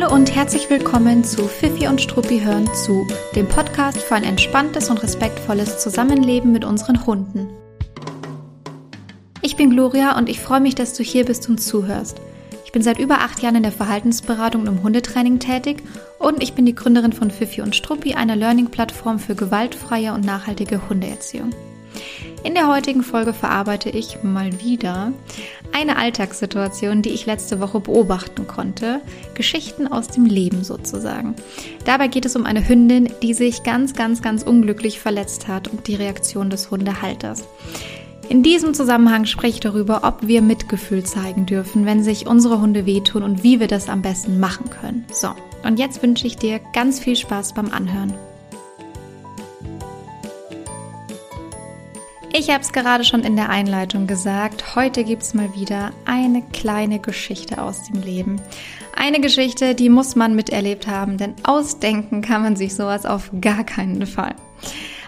Hallo und herzlich willkommen zu Fifi und Struppi hören zu, dem Podcast für ein entspanntes und respektvolles Zusammenleben mit unseren Hunden. Ich bin Gloria und ich freue mich, dass du hier bist und zuhörst. Ich bin seit über acht Jahren in der Verhaltensberatung und im Hundetraining tätig und ich bin die Gründerin von Fifi und Struppi, einer Learning-Plattform für gewaltfreie und nachhaltige Hundeerziehung. In der heutigen Folge verarbeite ich mal wieder eine Alltagssituation, die ich letzte Woche beobachten konnte. Geschichten aus dem Leben sozusagen. Dabei geht es um eine Hündin, die sich ganz, ganz, ganz unglücklich verletzt hat und die Reaktion des Hundehalters. In diesem Zusammenhang spreche ich darüber, ob wir Mitgefühl zeigen dürfen, wenn sich unsere Hunde wehtun und wie wir das am besten machen können. So, und jetzt wünsche ich dir ganz viel Spaß beim Anhören. Ich habe es gerade schon in der Einleitung gesagt. Heute gibt es mal wieder eine kleine Geschichte aus dem Leben. Eine Geschichte, die muss man miterlebt haben, denn ausdenken kann man sich sowas auf gar keinen Fall.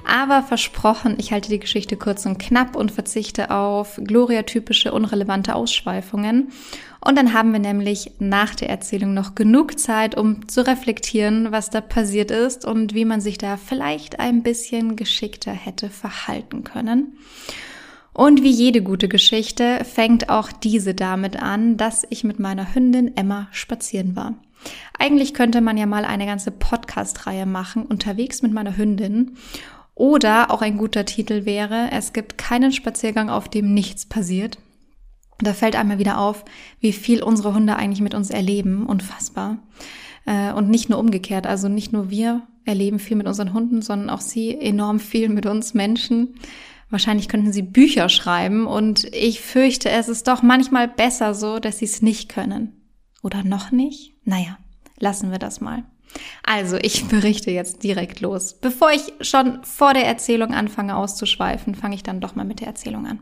Aber versprochen, ich halte die Geschichte kurz und knapp und verzichte auf Gloria-typische unrelevante Ausschweifungen. Und dann haben wir nämlich nach der Erzählung noch genug Zeit, um zu reflektieren, was da passiert ist und wie man sich da vielleicht ein bisschen geschickter hätte verhalten können. Und wie jede gute Geschichte fängt auch diese damit an, dass ich mit meiner Hündin Emma spazieren war. Eigentlich könnte man ja mal eine ganze Podcast-Reihe machen, unterwegs mit meiner Hündin. Oder auch ein guter Titel wäre, es gibt keinen Spaziergang, auf dem nichts passiert. Da fällt einmal wieder auf, wie viel unsere Hunde eigentlich mit uns erleben. Unfassbar. Äh, und nicht nur umgekehrt. Also nicht nur wir erleben viel mit unseren Hunden, sondern auch sie enorm viel mit uns Menschen. Wahrscheinlich könnten sie Bücher schreiben und ich fürchte, es ist doch manchmal besser so, dass sie es nicht können. Oder noch nicht? Naja, lassen wir das mal. Also, ich berichte jetzt direkt los. Bevor ich schon vor der Erzählung anfange auszuschweifen, fange ich dann doch mal mit der Erzählung an.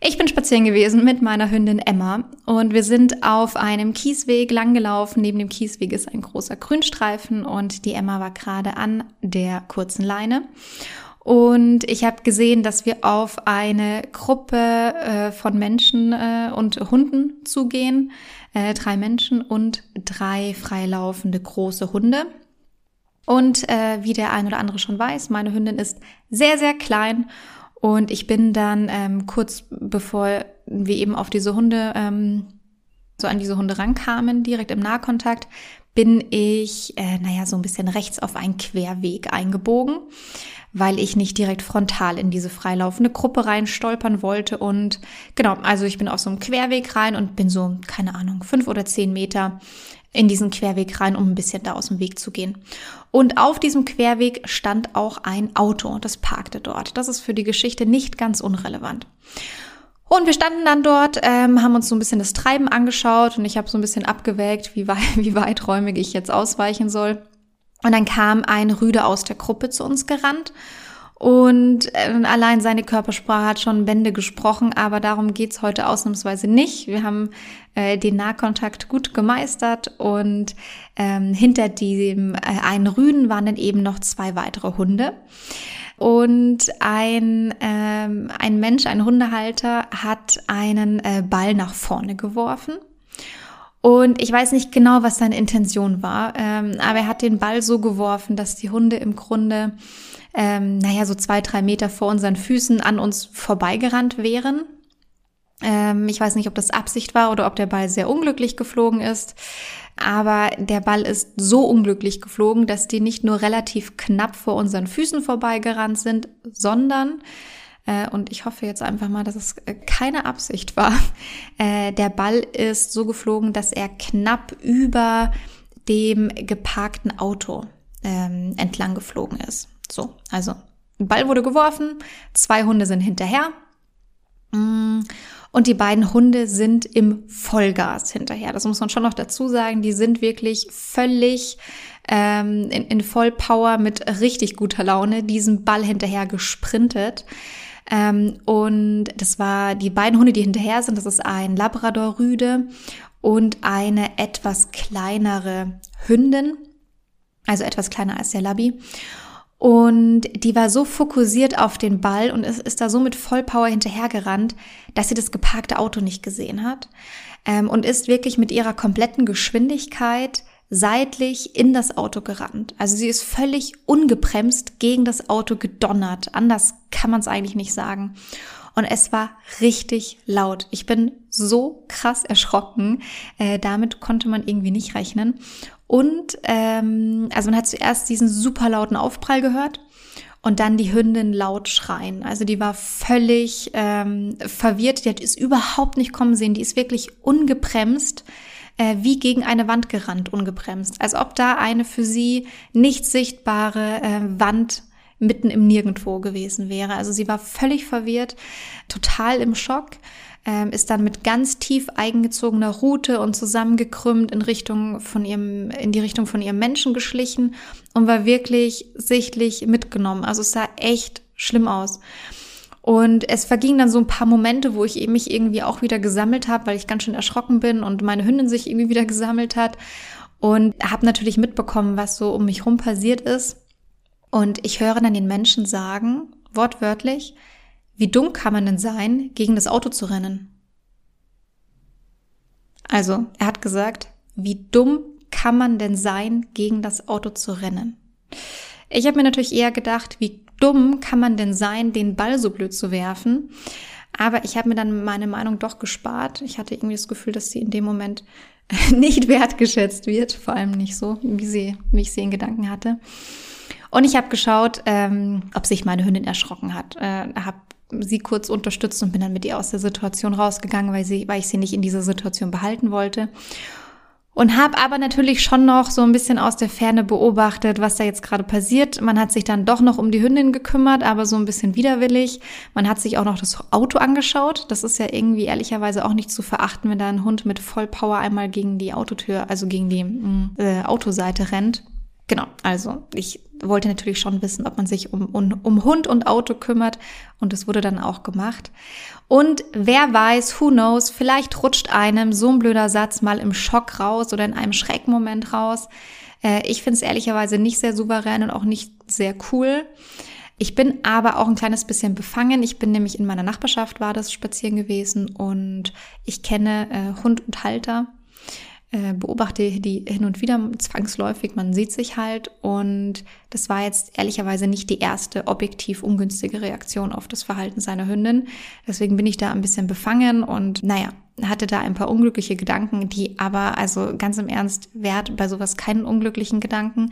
Ich bin spazieren gewesen mit meiner Hündin Emma und wir sind auf einem Kiesweg langgelaufen. Neben dem Kiesweg ist ein großer Grünstreifen und die Emma war gerade an der kurzen Leine. Und ich habe gesehen, dass wir auf eine Gruppe äh, von Menschen äh, und Hunden zugehen. Äh, drei Menschen und drei freilaufende große Hunde. Und äh, wie der ein oder andere schon weiß, meine Hündin ist sehr, sehr klein. Und ich bin dann ähm, kurz bevor wir eben auf diese Hunde, ähm, so an diese Hunde rankamen, direkt im Nahkontakt, bin ich, äh, naja, so ein bisschen rechts auf einen Querweg eingebogen weil ich nicht direkt frontal in diese freilaufende Gruppe rein stolpern wollte. Und genau, also ich bin auf so einem Querweg rein und bin so, keine Ahnung, fünf oder zehn Meter in diesen Querweg rein, um ein bisschen da aus dem Weg zu gehen. Und auf diesem Querweg stand auch ein Auto, das parkte dort. Das ist für die Geschichte nicht ganz unrelevant. Und wir standen dann dort, ähm, haben uns so ein bisschen das Treiben angeschaut und ich habe so ein bisschen abgewägt, wie, weit, wie weiträumig ich jetzt ausweichen soll. Und dann kam ein Rüde aus der Gruppe zu uns gerannt. Und äh, allein seine Körpersprache hat schon Bände gesprochen, aber darum geht's heute ausnahmsweise nicht. Wir haben äh, den Nahkontakt gut gemeistert und ähm, hinter diesem äh, einen Rüden waren dann eben noch zwei weitere Hunde. Und ein, ähm, ein Mensch, ein Hundehalter, hat einen äh, Ball nach vorne geworfen. Und ich weiß nicht genau, was seine Intention war, ähm, aber er hat den Ball so geworfen, dass die Hunde im Grunde, ähm, naja, so zwei, drei Meter vor unseren Füßen an uns vorbeigerannt wären. Ähm, ich weiß nicht, ob das Absicht war oder ob der Ball sehr unglücklich geflogen ist. Aber der Ball ist so unglücklich geflogen, dass die nicht nur relativ knapp vor unseren Füßen vorbeigerannt sind, sondern und ich hoffe jetzt einfach mal, dass es äh, keine Absicht war. Äh, der Ball ist so geflogen, dass er knapp über dem geparkten Auto ähm, entlang geflogen ist. So, also Ball wurde geworfen, zwei Hunde sind hinterher. Mm, und die beiden Hunde sind im Vollgas hinterher. Das muss man schon noch dazu sagen. Die sind wirklich völlig ähm, in, in Vollpower mit richtig guter Laune diesem Ball hinterher gesprintet. Ähm, und das war die beiden Hunde, die hinterher sind. Das ist ein Labrador-Rüde und eine etwas kleinere Hündin, also etwas kleiner als der Labby. Und die war so fokussiert auf den Ball und ist, ist da so mit Vollpower hinterhergerannt, dass sie das geparkte Auto nicht gesehen hat. Ähm, und ist wirklich mit ihrer kompletten Geschwindigkeit seitlich in das Auto gerannt. Also sie ist völlig ungebremst gegen das Auto gedonnert. Anders kann man es eigentlich nicht sagen. Und es war richtig laut. Ich bin so krass erschrocken. Äh, damit konnte man irgendwie nicht rechnen. Und ähm, also man hat zuerst diesen super lauten Aufprall gehört und dann die Hündin laut schreien. Also die war völlig ähm, verwirrt, die hat es überhaupt nicht kommen sehen, die ist wirklich ungebremst äh, wie gegen eine Wand gerannt, ungebremst. Als ob da eine für sie nicht sichtbare äh, Wand mitten im Nirgendwo gewesen wäre. Also sie war völlig verwirrt, total im Schock ähm, ist dann mit ganz tief eingezogener Route und zusammengekrümmt in Richtung von ihrem, in die Richtung von ihrem Menschen geschlichen und war wirklich sichtlich mitgenommen. Also es sah echt schlimm aus. Und es vergingen dann so ein paar Momente, wo ich mich irgendwie auch wieder gesammelt habe, weil ich ganz schön erschrocken bin und meine Hündin sich irgendwie wieder gesammelt hat. Und habe natürlich mitbekommen, was so um mich rum passiert ist. Und ich höre dann den Menschen sagen, wortwörtlich, wie dumm kann man denn sein, gegen das Auto zu rennen? Also, er hat gesagt, wie dumm kann man denn sein, gegen das Auto zu rennen? Ich habe mir natürlich eher gedacht, wie dumm kann man denn sein, den Ball so blöd zu werfen? Aber ich habe mir dann meine Meinung doch gespart. Ich hatte irgendwie das Gefühl, dass sie in dem Moment nicht wertgeschätzt wird, vor allem nicht so, wie sie, wie ich sie in Gedanken hatte. Und ich habe geschaut, ähm, ob sich meine Hündin erschrocken hat. Äh, habe sie kurz unterstützt und bin dann mit ihr aus der Situation rausgegangen, weil, sie, weil ich sie nicht in dieser Situation behalten wollte. Und habe aber natürlich schon noch so ein bisschen aus der Ferne beobachtet, was da jetzt gerade passiert. Man hat sich dann doch noch um die Hündin gekümmert, aber so ein bisschen widerwillig. Man hat sich auch noch das Auto angeschaut. Das ist ja irgendwie ehrlicherweise auch nicht zu verachten, wenn da ein Hund mit Vollpower einmal gegen die Autotür, also gegen die mm, äh, Autoseite rennt. Genau, also ich wollte natürlich schon wissen, ob man sich um, um, um Hund und Auto kümmert und es wurde dann auch gemacht. Und wer weiß, who knows, vielleicht rutscht einem so ein blöder Satz mal im Schock raus oder in einem Schreckmoment raus. Äh, ich finde es ehrlicherweise nicht sehr souverän und auch nicht sehr cool. Ich bin aber auch ein kleines bisschen befangen. Ich bin nämlich in meiner Nachbarschaft war das spazieren gewesen und ich kenne äh, Hund und Halter äh, beobachte die hin und wieder zwangsläufig, man sieht sich halt und das war jetzt ehrlicherweise nicht die erste objektiv ungünstige Reaktion auf das Verhalten seiner Hündin. Deswegen bin ich da ein bisschen befangen und naja, hatte da ein paar unglückliche Gedanken, die aber, also ganz im Ernst, wert bei sowas keinen unglücklichen Gedanken.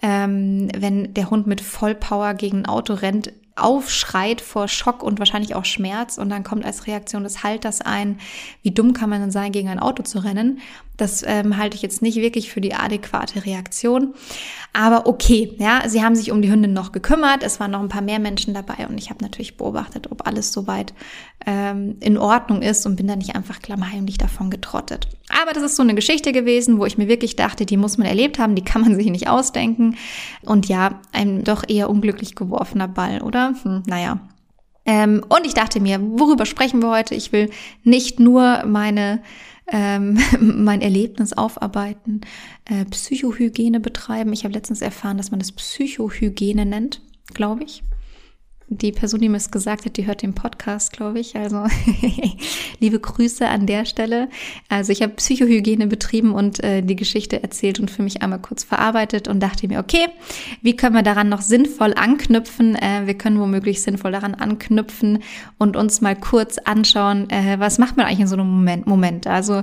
Ähm, wenn der Hund mit Vollpower gegen ein Auto rennt, aufschreit vor Schock und wahrscheinlich auch Schmerz und dann kommt als Reaktion des Halters ein, wie dumm kann man denn sein, gegen ein Auto zu rennen. Das ähm, halte ich jetzt nicht wirklich für die adäquate Reaktion. Aber okay, ja, sie haben sich um die Hündin noch gekümmert. Es waren noch ein paar mehr Menschen dabei und ich habe natürlich beobachtet, ob alles soweit ähm, in Ordnung ist und bin da nicht einfach klammheimlich davon getrottet. Aber das ist so eine Geschichte gewesen, wo ich mir wirklich dachte, die muss man erlebt haben, die kann man sich nicht ausdenken. Und ja, ein doch eher unglücklich geworfener Ball, oder? Hm, naja. Ähm, und ich dachte mir, worüber sprechen wir heute? Ich will nicht nur meine ähm, mein Erlebnis aufarbeiten, äh, Psychohygiene betreiben. Ich habe letztens erfahren, dass man das Psychohygiene nennt, glaube ich die Person, die mir es gesagt hat, die hört den Podcast, glaube ich. Also liebe Grüße an der Stelle. Also ich habe Psychohygiene betrieben und äh, die Geschichte erzählt und für mich einmal kurz verarbeitet und dachte mir, okay, wie können wir daran noch sinnvoll anknüpfen? Äh, wir können womöglich sinnvoll daran anknüpfen und uns mal kurz anschauen, äh, was macht man eigentlich in so einem Moment? Moment? Also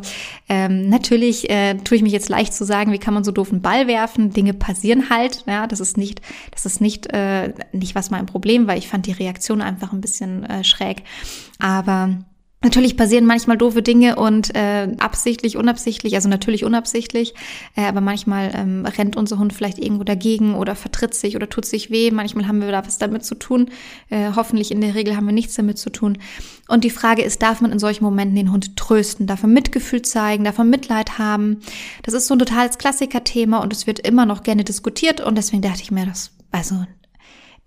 ähm, natürlich äh, tue ich mich jetzt leicht zu sagen, wie kann man so doofen Ball werfen? Dinge passieren halt. Ja, das ist nicht, das ist nicht äh, nicht was mein Problem, weil ich fand die Reaktion einfach ein bisschen äh, schräg. Aber Natürlich passieren manchmal doofe Dinge und äh, absichtlich, unabsichtlich, also natürlich unabsichtlich, äh, aber manchmal ähm, rennt unser Hund vielleicht irgendwo dagegen oder vertritt sich oder tut sich weh. Manchmal haben wir da was damit zu tun. Äh, hoffentlich in der Regel haben wir nichts damit zu tun. Und die Frage ist, darf man in solchen Momenten den Hund trösten, darf man Mitgefühl zeigen, darf man Mitleid haben? Das ist so ein totales Klassikerthema und es wird immer noch gerne diskutiert und deswegen dachte ich mir, das also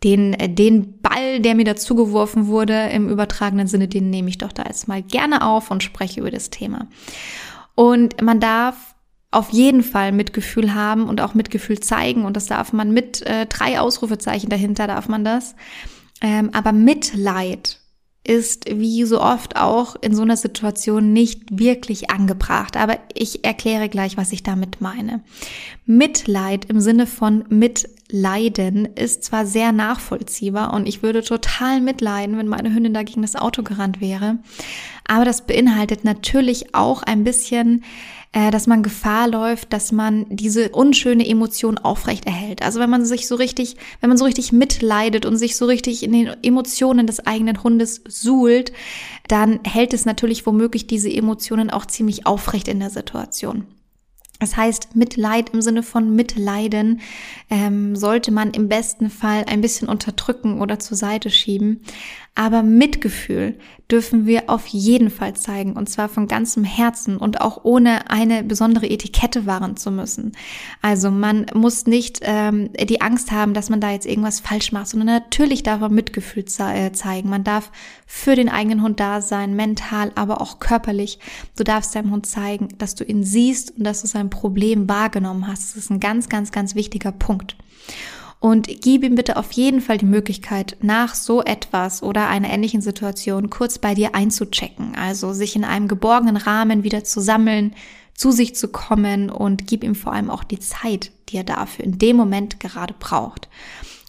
den, den Ball, der mir dazugeworfen wurde, im übertragenen Sinne, den nehme ich doch da jetzt mal gerne auf und spreche über das Thema. Und man darf auf jeden Fall Mitgefühl haben und auch Mitgefühl zeigen und das darf man mit äh, drei Ausrufezeichen dahinter darf man das. Ähm, aber Mitleid ist wie so oft auch in so einer Situation nicht wirklich angebracht. Aber ich erkläre gleich, was ich damit meine. Mitleid im Sinne von Mitleiden ist zwar sehr nachvollziehbar und ich würde total mitleiden, wenn meine Hündin da gegen das Auto gerannt wäre. Aber das beinhaltet natürlich auch ein bisschen äh, dass man Gefahr läuft, dass man diese unschöne Emotion aufrecht erhält. Also wenn man sich so richtig, wenn man so richtig mitleidet und sich so richtig in den Emotionen des eigenen Hundes suhlt, dann hält es natürlich womöglich diese Emotionen auch ziemlich aufrecht in der Situation. Das heißt, Mitleid im Sinne von Mitleiden ähm, sollte man im besten Fall ein bisschen unterdrücken oder zur Seite schieben. Aber Mitgefühl dürfen wir auf jeden Fall zeigen und zwar von ganzem Herzen und auch ohne eine besondere Etikette wahren zu müssen. Also man muss nicht ähm, die Angst haben, dass man da jetzt irgendwas falsch macht, sondern natürlich darf man Mitgefühl ze äh, zeigen. Man darf für den eigenen Hund da sein, mental, aber auch körperlich. Du darfst deinem Hund zeigen, dass du ihn siehst und dass du sein Problem wahrgenommen hast. Das ist ein ganz, ganz, ganz wichtiger Punkt. Und gib ihm bitte auf jeden Fall die Möglichkeit, nach so etwas oder einer ähnlichen Situation kurz bei dir einzuchecken. Also sich in einem geborgenen Rahmen wieder zu sammeln, zu sich zu kommen und gib ihm vor allem auch die Zeit, die er dafür in dem Moment gerade braucht.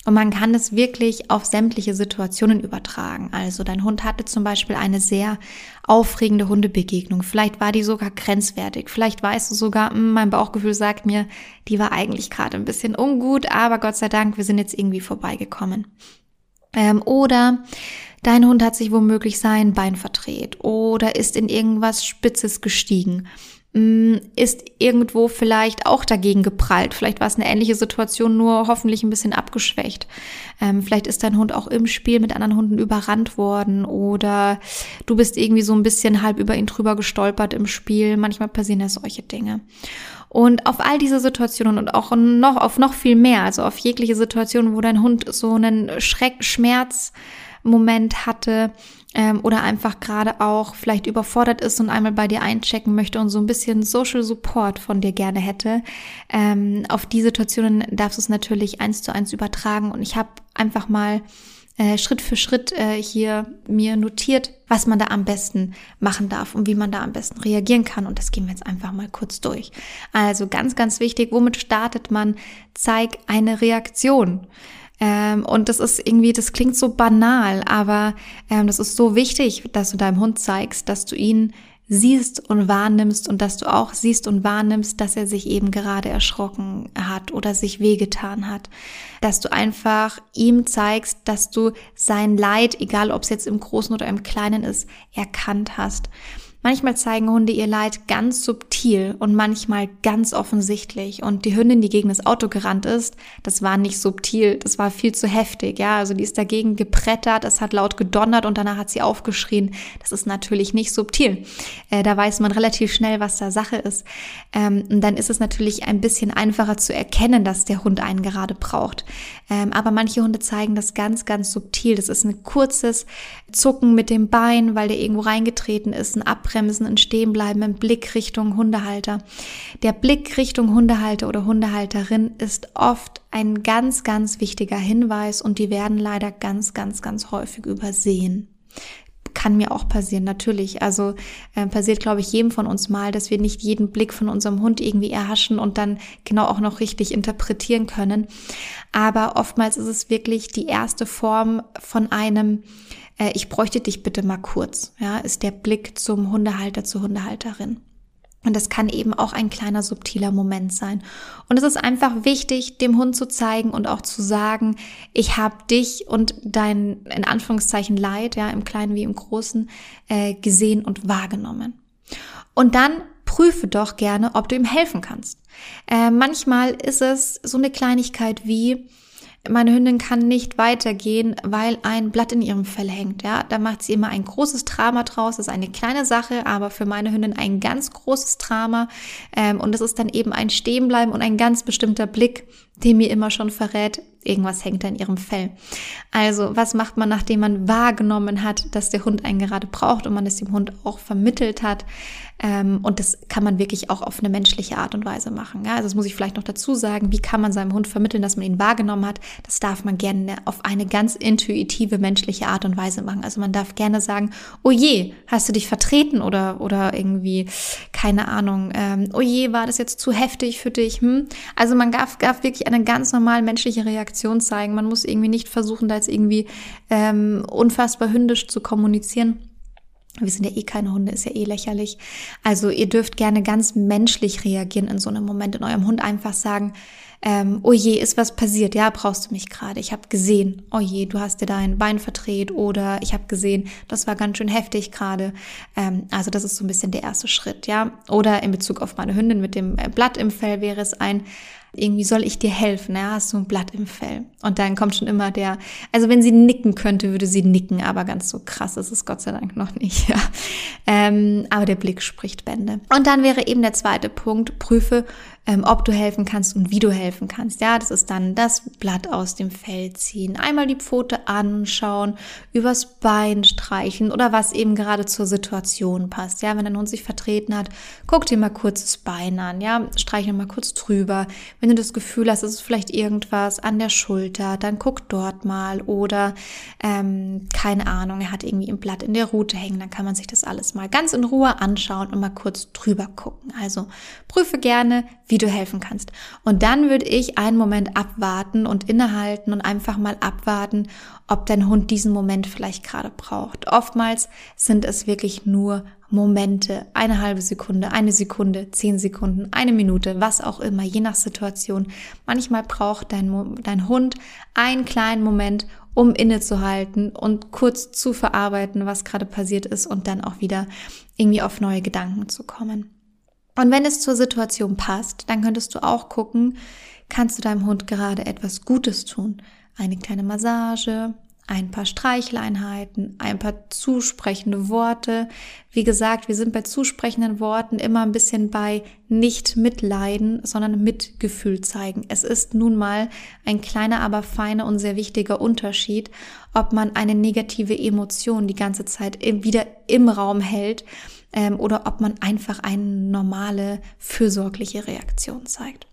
Und man kann es wirklich auf sämtliche Situationen übertragen. Also dein Hund hatte zum Beispiel eine sehr aufregende Hundebegegnung. Vielleicht war die sogar grenzwertig. Vielleicht weißt du sogar, hm, mein Bauchgefühl sagt mir, die war eigentlich gerade ein bisschen ungut, aber Gott sei Dank, wir sind jetzt irgendwie vorbeigekommen. Ähm, oder dein Hund hat sich womöglich sein Bein verdreht oder ist in irgendwas Spitzes gestiegen ist irgendwo vielleicht auch dagegen geprallt. Vielleicht war es eine ähnliche Situation, nur hoffentlich ein bisschen abgeschwächt. Ähm, vielleicht ist dein Hund auch im Spiel mit anderen Hunden überrannt worden oder du bist irgendwie so ein bisschen halb über ihn drüber gestolpert im Spiel. Manchmal passieren ja solche Dinge. Und auf all diese Situationen und auch noch auf noch viel mehr, also auf jegliche Situationen, wo dein Hund so einen Schreck, Schmerz, Moment hatte ähm, oder einfach gerade auch vielleicht überfordert ist und einmal bei dir einchecken möchte und so ein bisschen Social Support von dir gerne hätte. Ähm, auf die Situationen darfst du es natürlich eins zu eins übertragen und ich habe einfach mal äh, Schritt für Schritt äh, hier mir notiert, was man da am besten machen darf und wie man da am besten reagieren kann. Und das gehen wir jetzt einfach mal kurz durch. Also ganz, ganz wichtig, womit startet man? Zeig eine Reaktion. Ähm, und das ist irgendwie, das klingt so banal, aber ähm, das ist so wichtig, dass du deinem Hund zeigst, dass du ihn siehst und wahrnimmst und dass du auch siehst und wahrnimmst, dass er sich eben gerade erschrocken hat oder sich wehgetan hat. Dass du einfach ihm zeigst, dass du sein Leid, egal ob es jetzt im Großen oder im Kleinen ist, erkannt hast. Manchmal zeigen Hunde ihr Leid ganz subtil und manchmal ganz offensichtlich. Und die Hündin, die gegen das Auto gerannt ist, das war nicht subtil, das war viel zu heftig. Ja, also die ist dagegen geprettert, es hat laut gedonnert und danach hat sie aufgeschrien. Das ist natürlich nicht subtil. Äh, da weiß man relativ schnell, was da Sache ist. Ähm, und dann ist es natürlich ein bisschen einfacher zu erkennen, dass der Hund einen gerade braucht. Ähm, aber manche Hunde zeigen das ganz, ganz subtil. Das ist ein kurzes Zucken mit dem Bein, weil der irgendwo reingetreten ist, ein Abbremsen, ein Stehenbleiben, ein Blick Richtung Hundehalter. Der Blick Richtung Hundehalter oder Hundehalterin ist oft ein ganz, ganz wichtiger Hinweis und die werden leider ganz, ganz, ganz häufig übersehen kann mir auch passieren, natürlich. Also äh, passiert, glaube ich, jedem von uns mal, dass wir nicht jeden Blick von unserem Hund irgendwie erhaschen und dann genau auch noch richtig interpretieren können. Aber oftmals ist es wirklich die erste Form von einem, äh, ich bräuchte dich bitte mal kurz, ja, ist der Blick zum Hundehalter, zur Hundehalterin. Und das kann eben auch ein kleiner subtiler Moment sein. Und es ist einfach wichtig, dem Hund zu zeigen und auch zu sagen, ich habe dich und dein in Anführungszeichen Leid, ja, im Kleinen wie im Großen, äh, gesehen und wahrgenommen. Und dann prüfe doch gerne, ob du ihm helfen kannst. Äh, manchmal ist es so eine Kleinigkeit wie, meine Hündin kann nicht weitergehen, weil ein Blatt in ihrem Fell hängt. Ja, da macht sie immer ein großes Drama draus. Das ist eine kleine Sache, aber für meine Hündin ein ganz großes Drama. Ähm, und das ist dann eben ein Stehenbleiben und ein ganz bestimmter Blick, die mir immer schon verrät, irgendwas hängt da in ihrem Fell. Also, was macht man, nachdem man wahrgenommen hat, dass der Hund einen gerade braucht und man es dem Hund auch vermittelt hat? Ähm, und das kann man wirklich auch auf eine menschliche Art und Weise machen. Also, das muss ich vielleicht noch dazu sagen. Wie kann man seinem Hund vermitteln, dass man ihn wahrgenommen hat? Das darf man gerne auf eine ganz intuitive menschliche Art und Weise machen. Also, man darf gerne sagen, oh je, hast du dich vertreten oder, oder irgendwie, keine Ahnung, ähm, oh je, war das jetzt zu heftig für dich? Hm? Also, man darf, darf wirklich eine ganz normal menschliche Reaktion zeigen. Man muss irgendwie nicht versuchen, da jetzt irgendwie ähm, unfassbar hündisch zu kommunizieren wir sind ja eh keine Hunde, ist ja eh lächerlich. Also ihr dürft gerne ganz menschlich reagieren in so einem Moment, in eurem Hund einfach sagen, ähm, oh je, ist was passiert? Ja, brauchst du mich gerade? Ich habe gesehen, oh je, du hast dir dein Bein verdreht oder ich habe gesehen, das war ganz schön heftig gerade. Ähm, also das ist so ein bisschen der erste Schritt, ja. Oder in Bezug auf meine Hündin mit dem äh, Blatt im Fell wäre es ein, irgendwie soll ich dir helfen, ja, hast du ein Blatt im Fell. Und dann kommt schon immer der, also wenn sie nicken könnte, würde sie nicken, aber ganz so krass ist es Gott sei Dank noch nicht, ja. Ähm, aber der Blick spricht Bände. Und dann wäre eben der zweite Punkt, prüfe, ähm, ob du helfen kannst und wie du helfen kannst. Ja, das ist dann das Blatt aus dem Fell ziehen, einmal die Pfote anschauen, übers Bein streichen oder was eben gerade zur Situation passt. Ja, wenn dein Hund sich vertreten hat, guck dir mal kurz das Bein an. Ja, streiche mal kurz drüber. Wenn du das Gefühl hast, es ist vielleicht irgendwas an der Schulter, dann guck dort mal oder ähm, keine Ahnung, er hat irgendwie ein Blatt in der Rute hängen, dann kann man sich das alles mal ganz in Ruhe anschauen und mal kurz drüber gucken. Also prüfe gerne, wie du helfen kannst. Und dann würde ich einen Moment abwarten und innehalten und einfach mal abwarten, ob dein Hund diesen Moment vielleicht gerade braucht. Oftmals sind es wirklich nur Momente, eine halbe Sekunde, eine Sekunde, zehn Sekunden, eine Minute, was auch immer, je nach Situation. Manchmal braucht dein, dein Hund einen kleinen Moment, um innezuhalten und kurz zu verarbeiten, was gerade passiert ist und dann auch wieder irgendwie auf neue Gedanken zu kommen. Und wenn es zur Situation passt, dann könntest du auch gucken, kannst du deinem Hund gerade etwas Gutes tun? Eine kleine Massage, ein paar Streicheleinheiten, ein paar zusprechende Worte. Wie gesagt, wir sind bei zusprechenden Worten immer ein bisschen bei nicht mitleiden, sondern Mitgefühl zeigen. Es ist nun mal ein kleiner, aber feiner und sehr wichtiger Unterschied, ob man eine negative Emotion die ganze Zeit wieder im Raum hält ähm, oder ob man einfach eine normale, fürsorgliche Reaktion zeigt.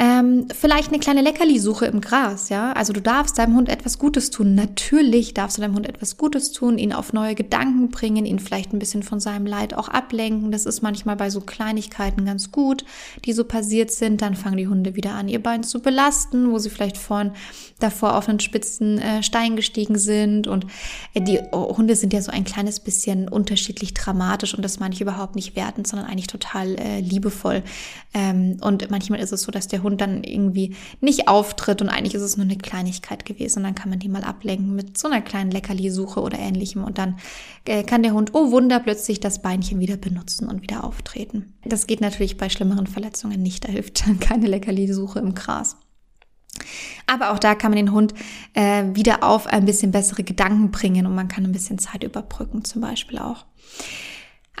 Ähm, vielleicht eine kleine Leckerlisuche im Gras, ja. Also du darfst deinem Hund etwas Gutes tun. Natürlich darfst du deinem Hund etwas Gutes tun, ihn auf neue Gedanken bringen, ihn vielleicht ein bisschen von seinem Leid auch ablenken. Das ist manchmal bei so Kleinigkeiten ganz gut, die so passiert sind. Dann fangen die Hunde wieder an, ihr Bein zu belasten, wo sie vielleicht vorhin davor auf einen spitzen äh, Stein gestiegen sind. Und äh, die oh, Hunde sind ja so ein kleines bisschen unterschiedlich dramatisch und das meine ich überhaupt nicht wertend, sondern eigentlich total äh, liebevoll. Ähm, und manchmal ist es so, dass der Hund Hund dann irgendwie nicht auftritt und eigentlich ist es nur eine Kleinigkeit gewesen und dann kann man die mal ablenken mit so einer kleinen Leckerlisuche oder ähnlichem und dann äh, kann der Hund, oh Wunder, plötzlich das Beinchen wieder benutzen und wieder auftreten. Das geht natürlich bei schlimmeren Verletzungen nicht, da hilft dann keine Leckerlisuche im Gras. Aber auch da kann man den Hund äh, wieder auf ein bisschen bessere Gedanken bringen und man kann ein bisschen Zeit überbrücken zum Beispiel auch.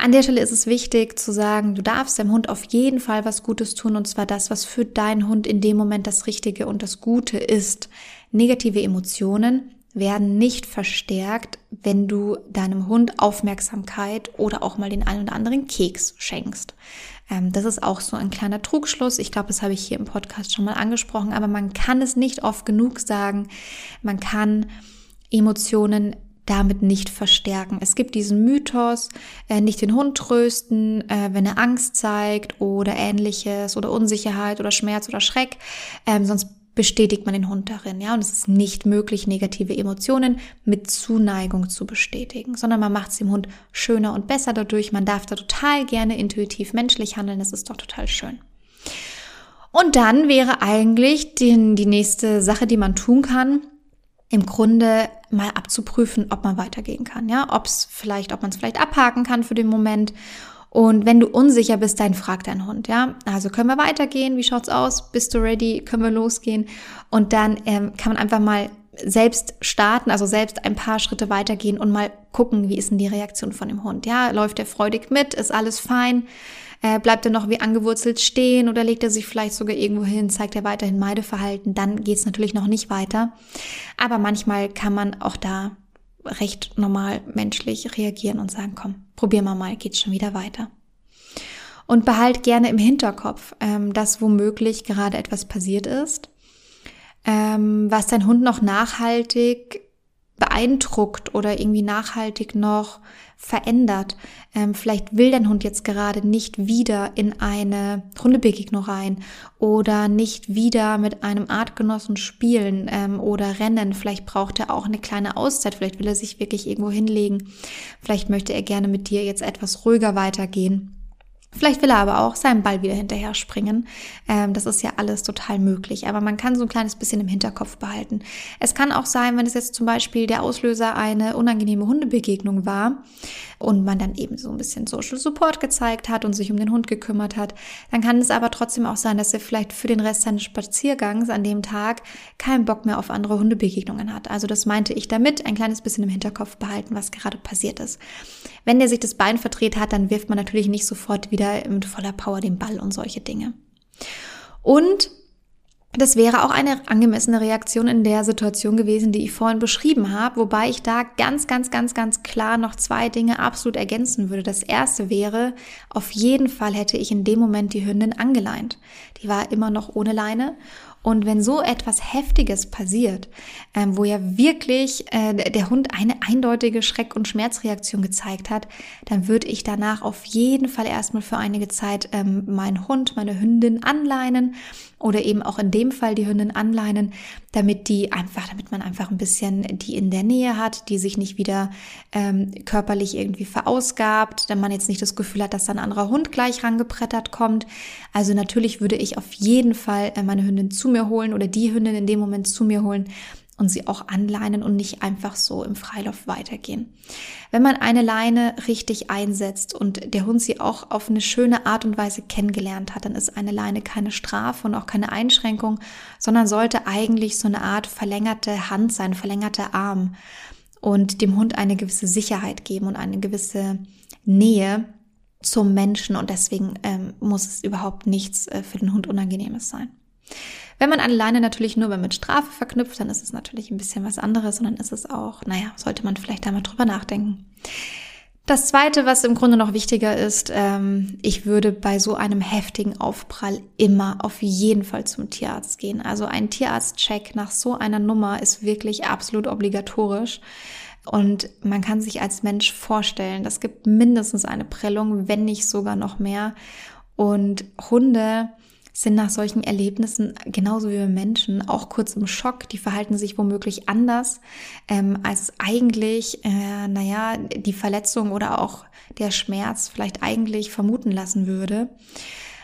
An der Stelle ist es wichtig zu sagen, du darfst deinem Hund auf jeden Fall was Gutes tun und zwar das, was für deinen Hund in dem Moment das Richtige und das Gute ist. Negative Emotionen werden nicht verstärkt, wenn du deinem Hund Aufmerksamkeit oder auch mal den einen oder anderen Keks schenkst. Ähm, das ist auch so ein kleiner Trugschluss. Ich glaube, das habe ich hier im Podcast schon mal angesprochen, aber man kann es nicht oft genug sagen. Man kann Emotionen damit nicht verstärken. Es gibt diesen Mythos, äh, nicht den Hund trösten, äh, wenn er Angst zeigt oder ähnliches oder Unsicherheit oder Schmerz oder Schreck, ähm, sonst bestätigt man den Hund darin, ja, und es ist nicht möglich, negative Emotionen mit Zuneigung zu bestätigen, sondern man macht es dem Hund schöner und besser dadurch. Man darf da total gerne intuitiv menschlich handeln, das ist doch total schön. Und dann wäre eigentlich die, die nächste Sache, die man tun kann, im Grunde mal abzuprüfen, ob man weitergehen kann, ja, ob es vielleicht, ob man es vielleicht abhaken kann für den Moment. Und wenn du unsicher bist, dann frag deinen Hund, ja. Also können wir weitergehen? Wie schaut's aus? Bist du ready? Können wir losgehen? Und dann ähm, kann man einfach mal selbst starten, also selbst ein paar Schritte weitergehen und mal gucken, wie ist denn die Reaktion von dem Hund? Ja, läuft er freudig mit? Ist alles fein? Äh, bleibt er noch wie angewurzelt stehen oder legt er sich vielleicht sogar irgendwo hin, zeigt er weiterhin Meideverhalten, dann geht es natürlich noch nicht weiter. Aber manchmal kann man auch da recht normal menschlich reagieren und sagen, komm, probier mal mal, geht's schon wieder weiter. Und behalt gerne im Hinterkopf, ähm, dass womöglich gerade etwas passiert ist, ähm, was dein Hund noch nachhaltig beeindruckt oder irgendwie nachhaltig noch verändert. Ähm, vielleicht will dein Hund jetzt gerade nicht wieder in eine Hundebegegnung rein oder nicht wieder mit einem Artgenossen spielen ähm, oder rennen. Vielleicht braucht er auch eine kleine Auszeit. Vielleicht will er sich wirklich irgendwo hinlegen. Vielleicht möchte er gerne mit dir jetzt etwas ruhiger weitergehen. Vielleicht will er aber auch seinen Ball wieder hinterher springen. Ähm, das ist ja alles total möglich. Aber man kann so ein kleines bisschen im Hinterkopf behalten. Es kann auch sein, wenn es jetzt zum Beispiel der Auslöser eine unangenehme Hundebegegnung war und man dann eben so ein bisschen Social Support gezeigt hat und sich um den Hund gekümmert hat, dann kann es aber trotzdem auch sein, dass er vielleicht für den Rest seines Spaziergangs an dem Tag keinen Bock mehr auf andere Hundebegegnungen hat. Also das meinte ich damit, ein kleines bisschen im Hinterkopf behalten, was gerade passiert ist. Wenn der sich das Bein verdreht hat, dann wirft man natürlich nicht sofort wieder mit voller Power den Ball und solche Dinge. Und das wäre auch eine angemessene Reaktion in der Situation gewesen, die ich vorhin beschrieben habe, wobei ich da ganz, ganz, ganz, ganz klar noch zwei Dinge absolut ergänzen würde. Das erste wäre, auf jeden Fall hätte ich in dem Moment die Hündin angeleint. Die war immer noch ohne Leine und wenn so etwas Heftiges passiert, ähm, wo ja wirklich äh, der Hund eine eindeutige Schreck- und Schmerzreaktion gezeigt hat, dann würde ich danach auf jeden Fall erstmal für einige Zeit ähm, meinen Hund, meine Hündin anleinen oder eben auch in dem Fall die Hündin anleinen, damit die einfach, damit man einfach ein bisschen die in der Nähe hat, die sich nicht wieder ähm, körperlich irgendwie verausgabt, wenn man jetzt nicht das Gefühl hat, dass da ein anderer Hund gleich rangebrettert kommt. Also natürlich würde ich auf jeden Fall äh, meine Hündin zu mir holen oder die Hündin in dem Moment zu mir holen, und sie auch anleinen und nicht einfach so im Freilauf weitergehen. Wenn man eine Leine richtig einsetzt und der Hund sie auch auf eine schöne Art und Weise kennengelernt hat, dann ist eine Leine keine Strafe und auch keine Einschränkung, sondern sollte eigentlich so eine Art verlängerte Hand sein, verlängerter Arm und dem Hund eine gewisse Sicherheit geben und eine gewisse Nähe zum Menschen und deswegen ähm, muss es überhaupt nichts äh, für den Hund Unangenehmes sein. Wenn man alleine natürlich nur mit Strafe verknüpft, dann ist es natürlich ein bisschen was anderes und dann ist es auch, naja, sollte man vielleicht da mal drüber nachdenken. Das zweite, was im Grunde noch wichtiger ist, ähm, ich würde bei so einem heftigen Aufprall immer auf jeden Fall zum Tierarzt gehen. Also ein Tierarztcheck nach so einer Nummer ist wirklich absolut obligatorisch. Und man kann sich als Mensch vorstellen, das gibt mindestens eine Prellung, wenn nicht sogar noch mehr. Und Hunde sind nach solchen Erlebnissen genauso wie wir Menschen auch kurz im Schock. Die verhalten sich womöglich anders, ähm, als eigentlich, äh, naja, die Verletzung oder auch der Schmerz vielleicht eigentlich vermuten lassen würde.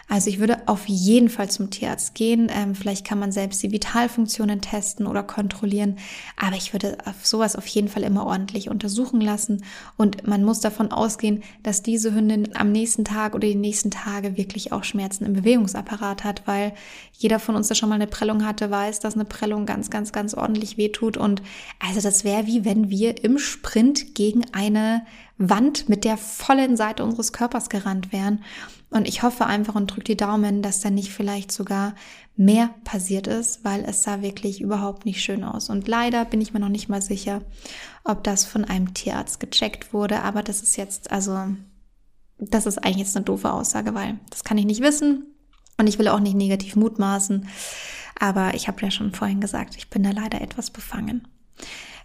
Also ich würde auf jeden Fall zum Tierarzt gehen. Ähm, vielleicht kann man selbst die Vitalfunktionen testen oder kontrollieren. Aber ich würde auf sowas auf jeden Fall immer ordentlich untersuchen lassen. Und man muss davon ausgehen, dass diese Hündin am nächsten Tag oder die nächsten Tage wirklich auch Schmerzen im Bewegungsapparat hat, weil jeder von uns, der schon mal eine Prellung hatte, weiß, dass eine Prellung ganz, ganz, ganz ordentlich wehtut. Und also das wäre wie wenn wir im Sprint gegen eine Wand mit der vollen Seite unseres Körpers gerannt wären. Und ich hoffe einfach und drücke die Daumen, dass da nicht vielleicht sogar mehr passiert ist, weil es sah wirklich überhaupt nicht schön aus. Und leider bin ich mir noch nicht mal sicher, ob das von einem Tierarzt gecheckt wurde. Aber das ist jetzt, also, das ist eigentlich jetzt eine doofe Aussage, weil das kann ich nicht wissen. Und ich will auch nicht negativ mutmaßen. Aber ich habe ja schon vorhin gesagt, ich bin da leider etwas befangen.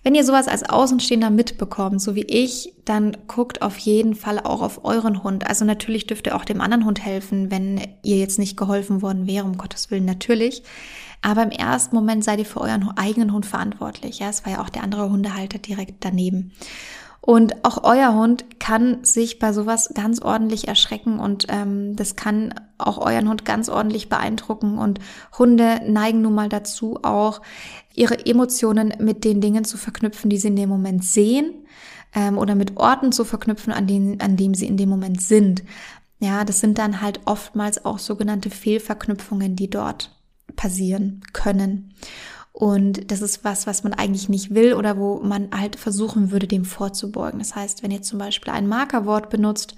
Wenn ihr sowas als Außenstehender mitbekommt, so wie ich, dann guckt auf jeden Fall auch auf euren Hund. Also natürlich dürft ihr auch dem anderen Hund helfen, wenn ihr jetzt nicht geholfen worden wäre, um Gottes Willen natürlich. Aber im ersten Moment seid ihr für euren eigenen Hund verantwortlich. Ja, es war ja auch der andere Hundehalter direkt daneben. Und auch euer Hund kann sich bei sowas ganz ordentlich erschrecken und ähm, das kann auch euren Hund ganz ordentlich beeindrucken. Und Hunde neigen nun mal dazu, auch ihre Emotionen mit den Dingen zu verknüpfen, die sie in dem Moment sehen ähm, oder mit Orten zu verknüpfen, an, denen, an dem sie in dem Moment sind. Ja, das sind dann halt oftmals auch sogenannte Fehlverknüpfungen, die dort passieren können. Und das ist was, was man eigentlich nicht will oder wo man halt versuchen würde, dem vorzubeugen. Das heißt, wenn ihr zum Beispiel ein Markerwort benutzt,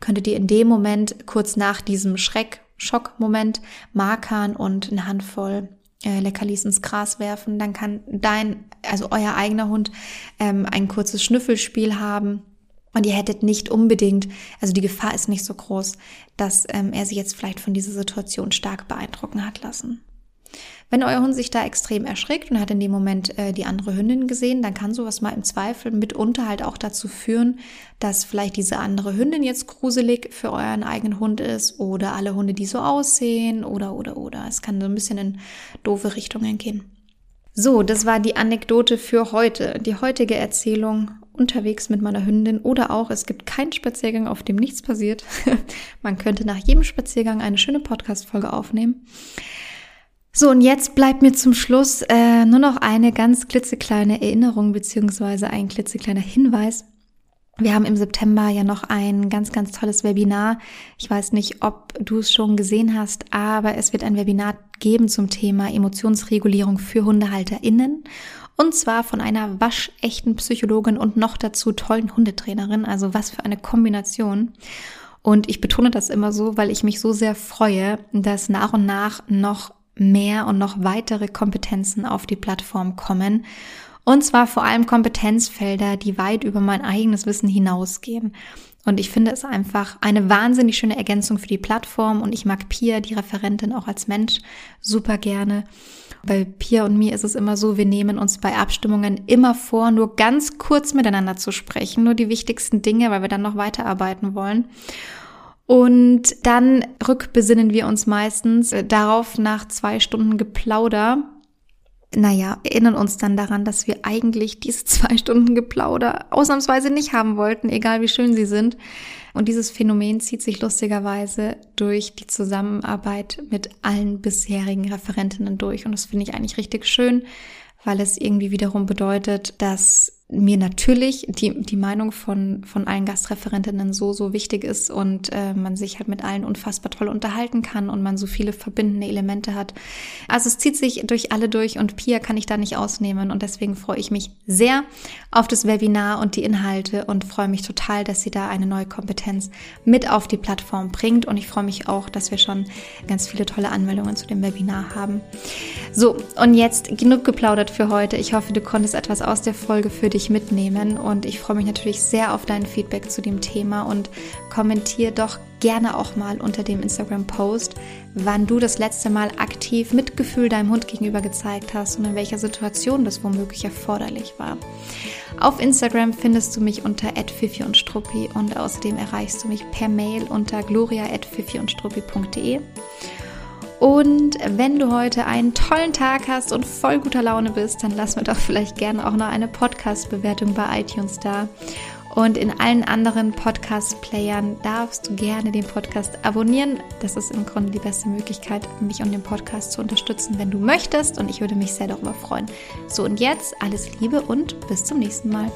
könntet ihr in dem Moment kurz nach diesem Schreck, Schockmoment markern und eine Handvoll äh, Leckerlis ins Gras werfen. Dann kann dein, also euer eigener Hund, ähm, ein kurzes Schnüffelspiel haben. Und ihr hättet nicht unbedingt, also die Gefahr ist nicht so groß, dass ähm, er sich jetzt vielleicht von dieser Situation stark beeindrucken hat lassen. Wenn euer Hund sich da extrem erschrickt und hat in dem Moment äh, die andere Hündin gesehen, dann kann sowas mal im Zweifel mitunter halt auch dazu führen, dass vielleicht diese andere Hündin jetzt gruselig für euren eigenen Hund ist oder alle Hunde, die so aussehen oder oder oder. Es kann so ein bisschen in doofe Richtungen gehen. So, das war die Anekdote für heute. Die heutige Erzählung unterwegs mit meiner Hündin oder auch es gibt keinen Spaziergang, auf dem nichts passiert. Man könnte nach jedem Spaziergang eine schöne Podcast-Folge aufnehmen. So, und jetzt bleibt mir zum Schluss äh, nur noch eine ganz klitzekleine Erinnerung beziehungsweise ein klitzekleiner Hinweis. Wir haben im September ja noch ein ganz, ganz tolles Webinar. Ich weiß nicht, ob du es schon gesehen hast, aber es wird ein Webinar geben zum Thema Emotionsregulierung für HundehalterInnen. Und zwar von einer waschechten Psychologin und noch dazu tollen Hundetrainerin. Also was für eine Kombination. Und ich betone das immer so, weil ich mich so sehr freue, dass nach und nach noch mehr und noch weitere Kompetenzen auf die Plattform kommen. Und zwar vor allem Kompetenzfelder, die weit über mein eigenes Wissen hinausgehen. Und ich finde es einfach eine wahnsinnig schöne Ergänzung für die Plattform. Und ich mag Pia, die Referentin, auch als Mensch super gerne. Bei Pia und mir ist es immer so, wir nehmen uns bei Abstimmungen immer vor, nur ganz kurz miteinander zu sprechen, nur die wichtigsten Dinge, weil wir dann noch weiterarbeiten wollen. Und dann rückbesinnen wir uns meistens äh, darauf nach zwei Stunden Geplauder. Naja, erinnern uns dann daran, dass wir eigentlich diese zwei Stunden Geplauder ausnahmsweise nicht haben wollten, egal wie schön sie sind. Und dieses Phänomen zieht sich lustigerweise durch die Zusammenarbeit mit allen bisherigen Referentinnen durch. Und das finde ich eigentlich richtig schön, weil es irgendwie wiederum bedeutet, dass mir natürlich die, die Meinung von, von allen Gastreferentinnen so, so wichtig ist und äh, man sich halt mit allen unfassbar toll unterhalten kann und man so viele verbindende Elemente hat. Also es zieht sich durch alle durch und Pia kann ich da nicht ausnehmen und deswegen freue ich mich sehr auf das Webinar und die Inhalte und freue mich total, dass sie da eine neue Kompetenz mit auf die Plattform bringt und ich freue mich auch, dass wir schon ganz viele tolle Anmeldungen zu dem Webinar haben. So, und jetzt genug geplaudert für heute. Ich hoffe, du konntest etwas aus der Folge für dich dich mitnehmen. Und ich freue mich natürlich sehr auf dein Feedback zu dem Thema und kommentiere doch gerne auch mal unter dem Instagram-Post, wann du das letzte Mal aktiv Mitgefühl deinem Hund gegenüber gezeigt hast und in welcher Situation das womöglich erforderlich war. Auf Instagram findest du mich unter @fifi und Struppi und außerdem erreichst du mich per Mail unter gloria@fifi und struppi.de. Und wenn du heute einen tollen Tag hast und voll guter Laune bist, dann lass mir doch vielleicht gerne auch noch eine Podcast-Bewertung bei iTunes da. Und in allen anderen Podcast-Playern darfst du gerne den Podcast abonnieren. Das ist im Grunde die beste Möglichkeit, mich und den Podcast zu unterstützen, wenn du möchtest. Und ich würde mich sehr darüber freuen. So und jetzt alles Liebe und bis zum nächsten Mal.